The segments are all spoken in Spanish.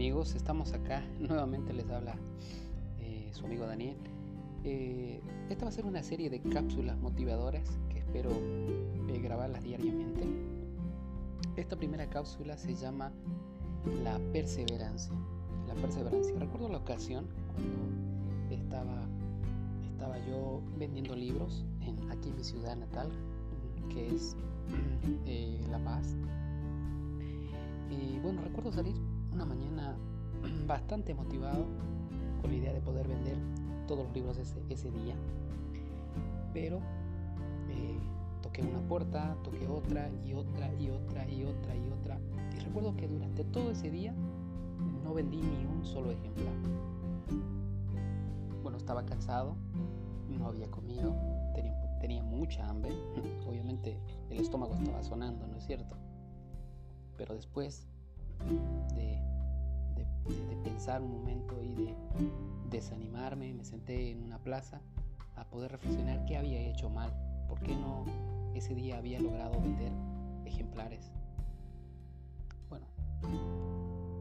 amigos? Estamos acá, nuevamente les habla eh, su amigo Daniel. Eh, esta va a ser una serie de cápsulas motivadoras que espero eh, grabarlas diariamente. Esta primera cápsula se llama La perseverancia. La perseverancia. Recuerdo la ocasión cuando estaba, estaba yo vendiendo libros en, aquí en mi ciudad natal, que es La Paz. Y bueno, recuerdo salir una mañana bastante motivado con la idea de poder vender todos los libros ese, ese día. Pero eh, toqué una puerta, toqué otra y otra y otra y otra y otra. Y recuerdo que durante todo ese día no vendí ni un solo ejemplar. Bueno, estaba cansado, no había comido, tenía, tenía mucha hambre. Obviamente el estómago estaba sonando, ¿no es cierto? Pero después de, pensar un momento y de desanimarme, me senté en una plaza a poder reflexionar qué había hecho mal, por qué no ese día había logrado vender ejemplares. Bueno,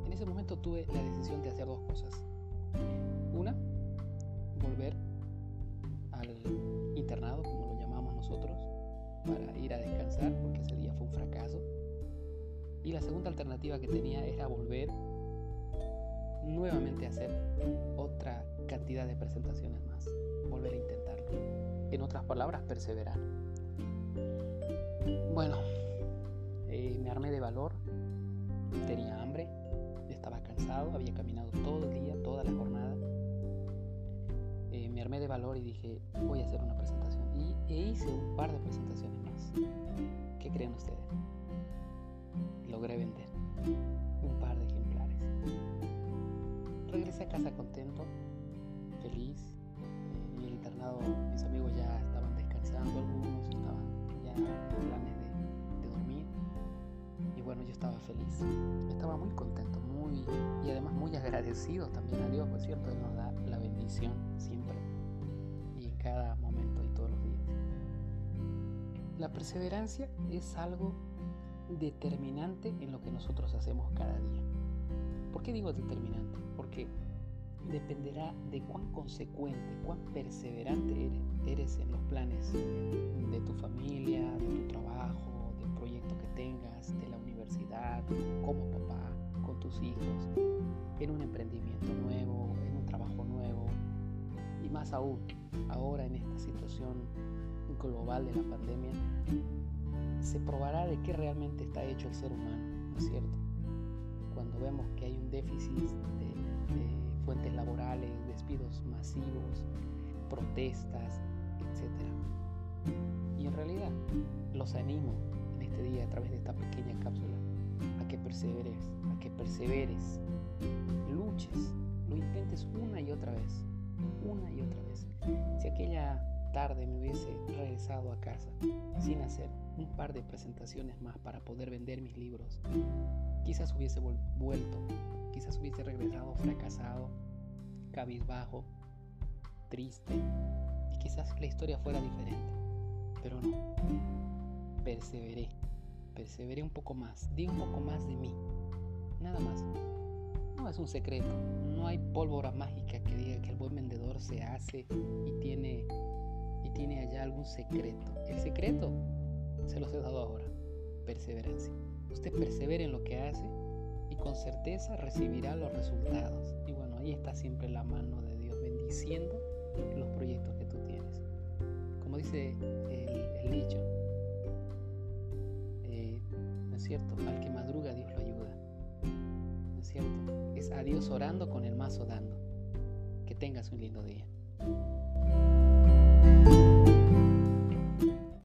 en ese momento tuve la decisión de hacer dos cosas. Y la segunda alternativa que tenía era volver nuevamente a hacer otra cantidad de presentaciones más, volver a intentarlo. En otras palabras, perseverar. Bueno, eh, me armé de valor, tenía hambre, estaba cansado, había caminado todo el día, toda la jornada. Eh, me armé de valor y dije, voy a hacer una presentación. Y e hice un par de presentaciones más. ¿Qué creen ustedes? Logré vender un par de ejemplares. Regresé a casa contento, feliz. Eh, en el internado mis amigos ya estaban descansando, algunos estaban ya en planes de, de dormir. Y bueno, yo estaba feliz. Estaba muy contento, muy y además muy agradecido también a Dios, por cierto, Él nos da la bendición siempre y en cada momento y todos los días. La perseverancia es algo determinante en lo que nosotros hacemos cada día. ¿Por qué digo determinante? Porque dependerá de cuán consecuente, cuán perseverante eres, en los planes de tu familia, de tu trabajo, del proyecto que tengas, de la universidad, como papá, con tus hijos, en un emprendimiento nuevo, en un trabajo nuevo y más aún ahora en esta situación global de la pandemia se probará de qué realmente está hecho el ser humano, ¿no es cierto? Cuando vemos que hay un déficit de, fuentes laborales, despidos masivos, protestas, etc. Y en realidad los animo en este día a través de esta pequeña cápsula a que perseveres, a que perseveres, luches, lo intentes una y otra vez, una y otra vez. Si aquella tarde me hubiese regresado a casa sin hacer un par de presentaciones más para poder vender mis libros, quizás hubiese vuelto, quizás hubiese regresado fracasado, cabizbajo, triste, y quizás la historia fuera diferente. Pero no, perseveré, perseveré un poco más, di un poco más de mí, nada más. No es un secreto, no hay pólvora mágica que diga que el buen vendedor se hace y tiene tiene allá algún secreto. El secreto se los he dado ahora. Perseverancia. Usted persevere en lo que hace y con certeza recibirá los resultados. Y bueno, ahí está siempre la mano de Dios bendiciendo los proyectos que tú tienes. Como dice el, dicho, eh, ¿no es cierto? Al que madruga Dios lo ayuda. ¿No es cierto? Es a Dios orando con el mazo dando. Que tengas un lindo día.